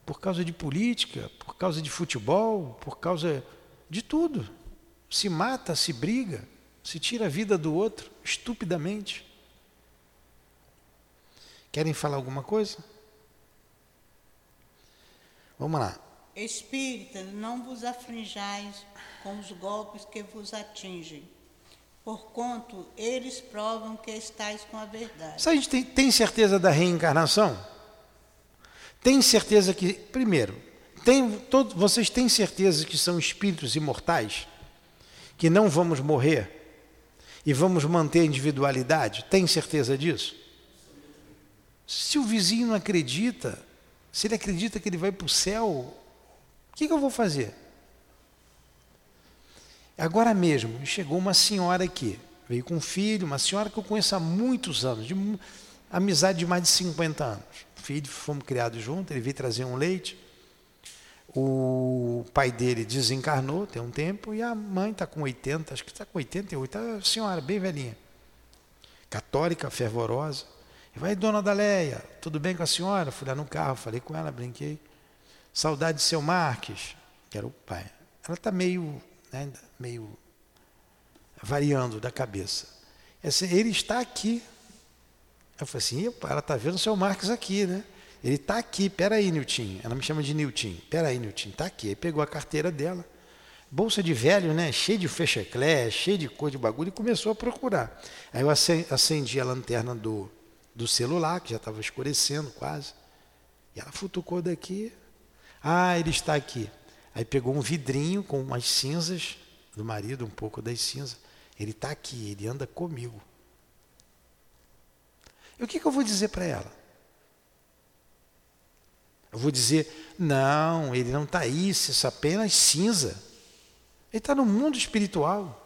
por causa de política, por causa de futebol, por causa de tudo. Se mata, se briga, se tira a vida do outro estupidamente. Querem falar alguma coisa? Vamos lá. Espírita, não vos aflinjais com os golpes que vos atingem, porquanto eles provam que estáis com a verdade. Você tem, tem certeza da reencarnação? Tem certeza que, primeiro, tem, todo, vocês têm certeza que são espíritos imortais? Que não vamos morrer? E vamos manter a individualidade? Tem certeza disso? Se o vizinho não acredita, se ele acredita que ele vai para o céu, que, que eu vou fazer? Agora mesmo, chegou uma senhora aqui, veio com um filho, uma senhora que eu conheço há muitos anos, de amizade de mais de 50 anos. Filho, fomos criados juntos, ele veio trazer um leite. O pai dele desencarnou tem um tempo e a mãe está com 80, acho que está com 88, a senhora bem velhinha. Católica, fervorosa. Vai, dona Daléia, tudo bem com a senhora? Fui lá no carro, falei com ela, brinquei. Saudade de seu Marques, que era o pai. Ela está meio né, meio variando da cabeça. Ele está aqui. Eu falei assim, ela está vendo o seu Marcos aqui, né? Ele está aqui, peraí, Nilton. Ela me chama de Nilton. Peraí, Nilton, está aqui. Aí pegou a carteira dela, bolsa de velho, né? Cheio de fecheclé, cheio de cor de bagulho, e começou a procurar. Aí eu acendi a lanterna do, do celular, que já estava escurecendo quase. E ela futucou daqui. Ah, ele está aqui. Aí pegou um vidrinho com umas cinzas do marido, um pouco das cinzas. Ele está aqui, ele anda comigo. E o que, que eu vou dizer para ela? Eu vou dizer, não, ele não está aí, isso é apenas cinza. Ele está no mundo espiritual.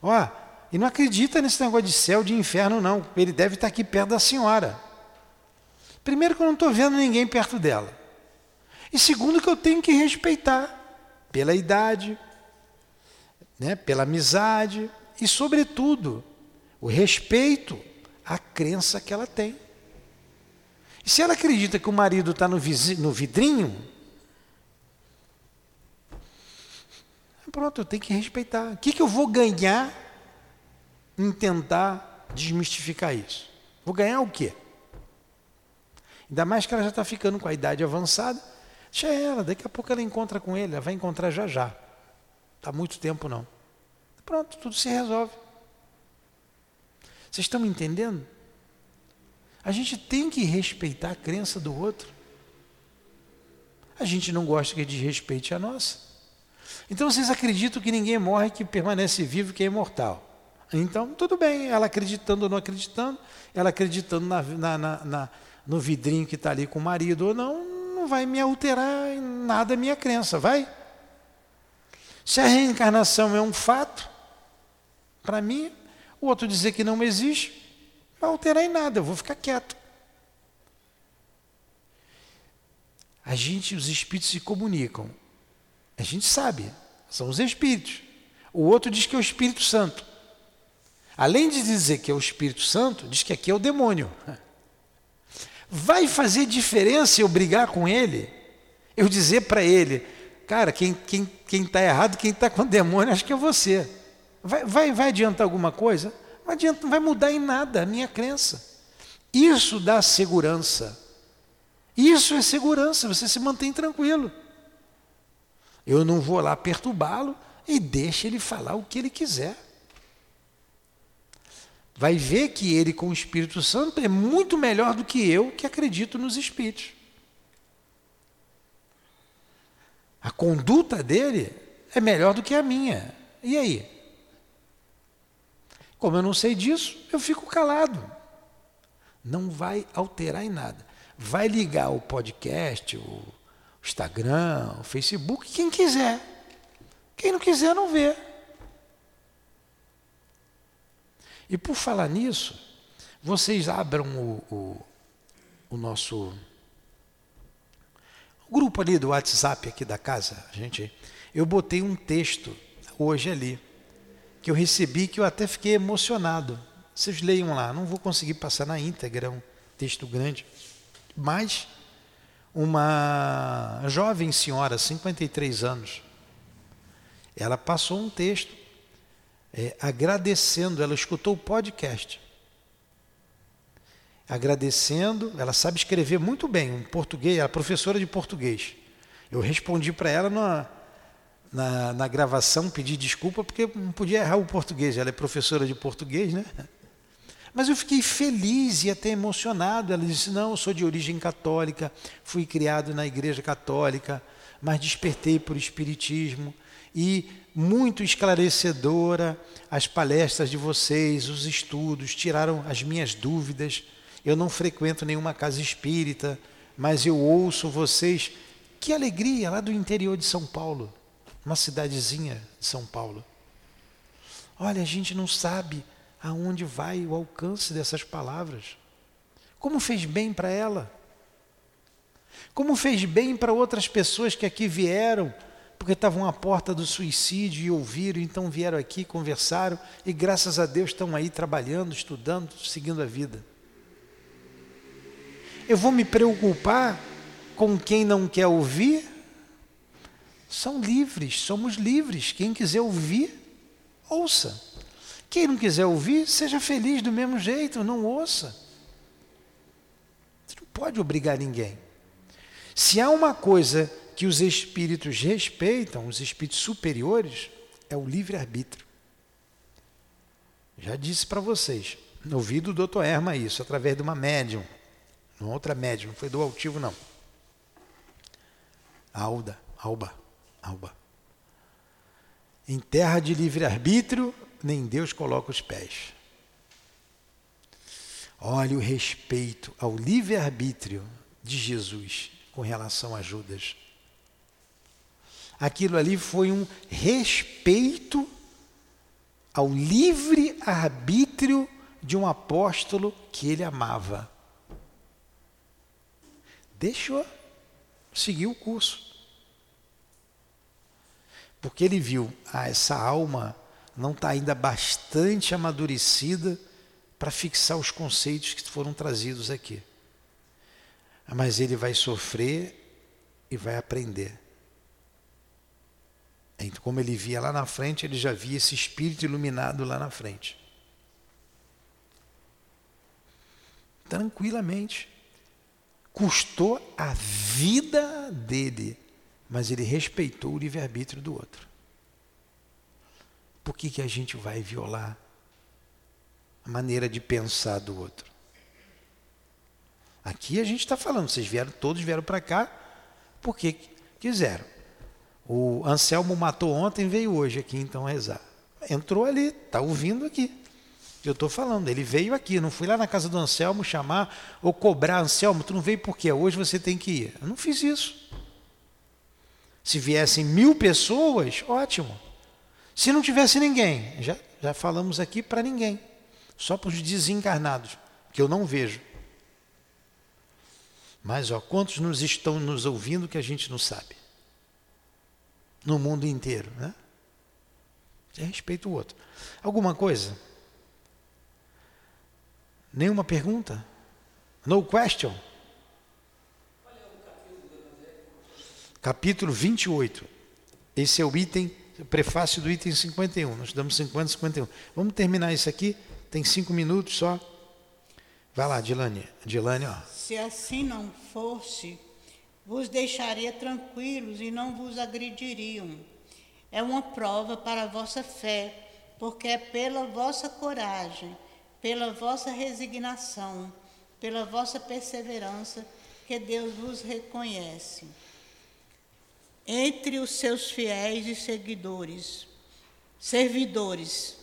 Ó, e não acredita nesse negócio de céu, de inferno, não. Ele deve estar aqui perto da senhora. Primeiro que eu não estou vendo ninguém perto dela. E segundo, que eu tenho que respeitar pela idade, né, pela amizade e, sobretudo, o respeito à crença que ela tem. E se ela acredita que o marido está no, no vidrinho, pronto, eu tenho que respeitar. O que, que eu vou ganhar em tentar desmistificar isso? Vou ganhar o quê? Ainda mais que ela já está ficando com a idade avançada. Deixa ela, daqui a pouco ela encontra com ele, ela vai encontrar já já. Está muito tempo não. Pronto, tudo se resolve. Vocês estão me entendendo? A gente tem que respeitar a crença do outro. A gente não gosta que desrespeite a nossa. Então vocês acreditam que ninguém morre, que permanece vivo, que é imortal. Então, tudo bem, ela acreditando ou não acreditando, ela acreditando na, na, na, no vidrinho que está ali com o marido ou não, vai me alterar em nada a minha crença, vai? Se a reencarnação é um fato, para mim, o outro dizer que não existe, não vai alterar em nada, eu vou ficar quieto. A gente, os espíritos se comunicam. A gente sabe, são os espíritos. O outro diz que é o Espírito Santo. Além de dizer que é o Espírito Santo, diz que aqui é o demônio. Vai fazer diferença eu brigar com ele? Eu dizer para ele, cara, quem está quem, quem tá errado, quem está com demônio, acho que é você. Vai, vai, vai adiantar alguma coisa? Não, adianta, não vai mudar em nada a minha crença. Isso dá segurança. Isso é segurança, você se mantém tranquilo. Eu não vou lá perturbá-lo e deixa ele falar o que ele quiser vai ver que ele com o Espírito Santo é muito melhor do que eu que acredito nos Espíritos. A conduta dele é melhor do que a minha. E aí? Como eu não sei disso, eu fico calado. Não vai alterar em nada. Vai ligar o podcast, o Instagram, o Facebook, quem quiser. Quem não quiser, não vê. E por falar nisso, vocês abram o, o, o nosso grupo ali do WhatsApp aqui da casa, gente. Eu botei um texto hoje ali que eu recebi que eu até fiquei emocionado. Vocês leiam lá, não vou conseguir passar na íntegra, é um texto grande, mas uma jovem senhora, 53 anos, ela passou um texto é, agradecendo, ela escutou o podcast. Agradecendo, ela sabe escrever muito bem, um português, ela é professora de português. Eu respondi para ela na, na, na, gravação, pedi desculpa, porque não podia errar o português, ela é professora de português, né? Mas eu fiquei feliz e até emocionado. Ela disse: Não, eu sou de origem católica, fui criado na igreja católica, mas despertei por espiritismo e muito esclarecedora as palestras de vocês, os estudos, tiraram as minhas dúvidas. Eu não frequento nenhuma casa espírita, mas eu ouço vocês. Que alegria lá do interior de São Paulo. uma cidadezinha de São Paulo. Olha, a gente não sabe aonde vai o alcance dessas palavras. Como fez bem para ela? Como fez bem para outras pessoas que aqui vieram, porque estavam à porta do suicídio e ouviram, então vieram aqui, conversaram e graças a Deus estão aí trabalhando, estudando, seguindo a vida. Eu vou me preocupar com quem não quer ouvir? São livres, somos livres. Quem quiser ouvir, ouça. Quem não quiser ouvir, seja feliz do mesmo jeito, não ouça. Você não pode obrigar ninguém. Se há uma coisa que os espíritos respeitam, os espíritos superiores, é o livre-arbítrio. Já disse para vocês, ouvi do doutor Erma isso, através de uma médium, uma outra médium, não foi do altivo não. Alda, Alba, Alba. Em terra de livre-arbítrio, nem Deus coloca os pés. Olha o respeito ao livre-arbítrio de Jesus com relação a Judas. Aquilo ali foi um respeito ao livre arbítrio de um apóstolo que ele amava. Deixou seguir o curso. Porque ele viu, ah, essa alma não está ainda bastante amadurecida para fixar os conceitos que foram trazidos aqui mas ele vai sofrer e vai aprender. Então, como ele via lá na frente, ele já via esse espírito iluminado lá na frente. Tranquilamente. Custou a vida dele, mas ele respeitou o livre-arbítrio do outro. Por que, que a gente vai violar a maneira de pensar do outro? Aqui a gente está falando, vocês vieram, todos vieram para cá porque quiseram. O Anselmo matou ontem, veio hoje aqui então rezar. Entrou ali, está ouvindo aqui. Eu estou falando, ele veio aqui, não fui lá na casa do Anselmo chamar ou cobrar, Anselmo, tu não veio por quê? Hoje você tem que ir. Eu não fiz isso. Se viessem mil pessoas, ótimo. Se não tivesse ninguém, já, já falamos aqui para ninguém, só para os desencarnados, que eu não vejo. Mas, ó, quantos nos estão nos ouvindo que a gente não sabe? No mundo inteiro, né? Você respeita o outro. Alguma coisa? Nenhuma pergunta? No question? Capítulo 28. Esse é o item, o prefácio do item 51. Nós damos 50 51. Vamos terminar isso aqui. Tem cinco minutos só. Vai lá, Dilane. Dilane, ó. Se assim não fosse, vos deixaria tranquilos e não vos agrediriam. É uma prova para a vossa fé, porque é pela vossa coragem, pela vossa resignação, pela vossa perseverança que Deus vos reconhece. Entre os seus fiéis e seguidores, servidores,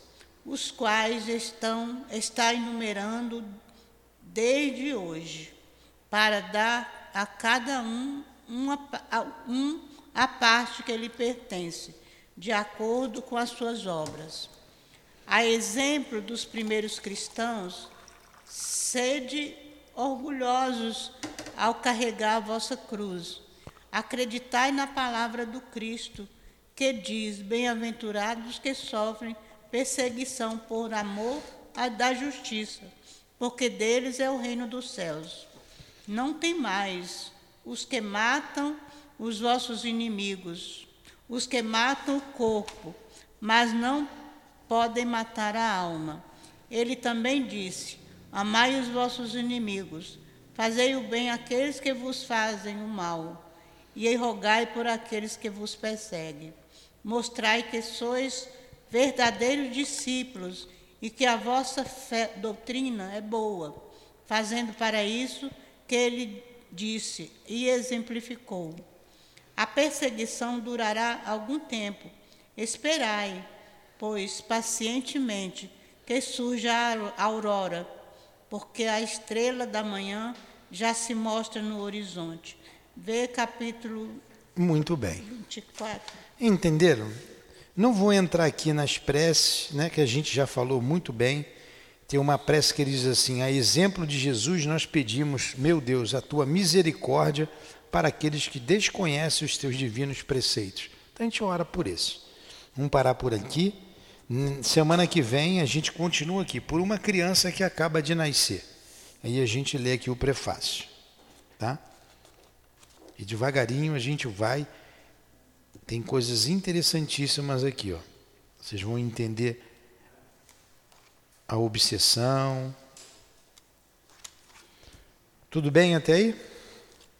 os quais estão está enumerando desde hoje, para dar a cada um uma, um a parte que lhe pertence, de acordo com as suas obras. A exemplo dos primeiros cristãos, sede orgulhosos ao carregar a vossa cruz. Acreditai na palavra do Cristo, que diz: Bem-aventurados que sofrem perseguição por amor da justiça porque deles é o reino dos céus. Não tem mais os que matam os vossos inimigos, os que matam o corpo, mas não podem matar a alma. Ele também disse: Amai os vossos inimigos, fazei o bem àqueles que vos fazem o mal, e rogai por aqueles que vos perseguem. Mostrai que sois verdadeiros discípulos e que a vossa fé, doutrina é boa, fazendo para isso que ele disse e exemplificou. A perseguição durará algum tempo. Esperai, pois, pacientemente, que surja a aurora, porque a estrela da manhã já se mostra no horizonte. Vê capítulo Muito bem. 24. Entenderam? Não vou entrar aqui nas preces, né, que a gente já falou muito bem. Tem uma prece que diz assim: A exemplo de Jesus, nós pedimos, meu Deus, a tua misericórdia para aqueles que desconhecem os teus divinos preceitos. Então a gente ora por isso. Vamos parar por aqui. Semana que vem a gente continua aqui por uma criança que acaba de nascer. Aí a gente lê aqui o prefácio, tá? E devagarinho a gente vai. Tem coisas interessantíssimas aqui, ó. Vocês vão entender a obsessão. Tudo bem até aí?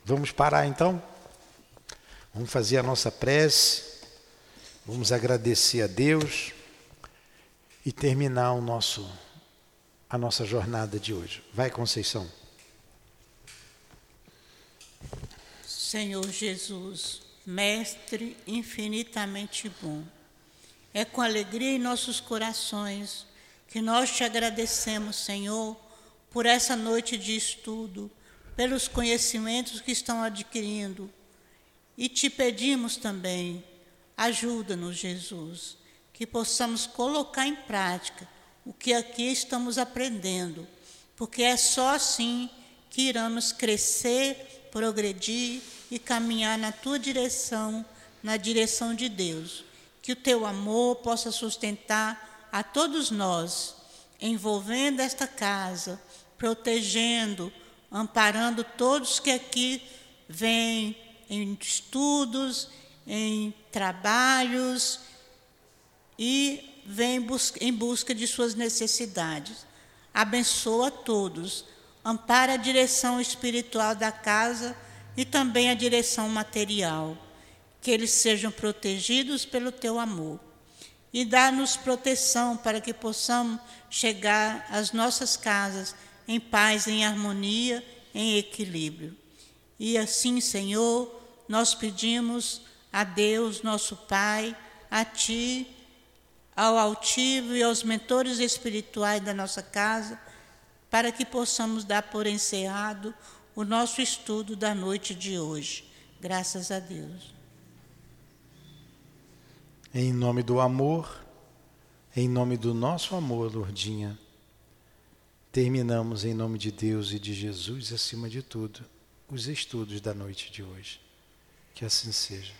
Vamos parar então? Vamos fazer a nossa prece. Vamos agradecer a Deus e terminar o nosso a nossa jornada de hoje. Vai, Conceição. Senhor Jesus, mestre infinitamente bom. É com alegria em nossos corações que nós te agradecemos, Senhor, por essa noite de estudo, pelos conhecimentos que estão adquirindo. E te pedimos também, ajuda-nos, Jesus, que possamos colocar em prática o que aqui estamos aprendendo, porque é só assim que iremos crescer, progredir e caminhar na tua direção, na direção de Deus. Que o teu amor possa sustentar a todos nós, envolvendo esta casa, protegendo, amparando todos que aqui vêm em estudos, em trabalhos e vêm em busca de suas necessidades. Abençoa todos, ampara a direção espiritual da casa e também a direção material, que eles sejam protegidos pelo teu amor. E dá-nos proteção para que possamos chegar às nossas casas em paz, em harmonia, em equilíbrio. E assim, Senhor, nós pedimos a Deus, nosso Pai, a Ti, ao altivo e aos mentores espirituais da nossa casa, para que possamos dar por encerrado o nosso estudo da noite de hoje. Graças a Deus. Em nome do amor, em nome do nosso amor, Lourdinha, terminamos em nome de Deus e de Jesus, acima de tudo, os estudos da noite de hoje. Que assim seja.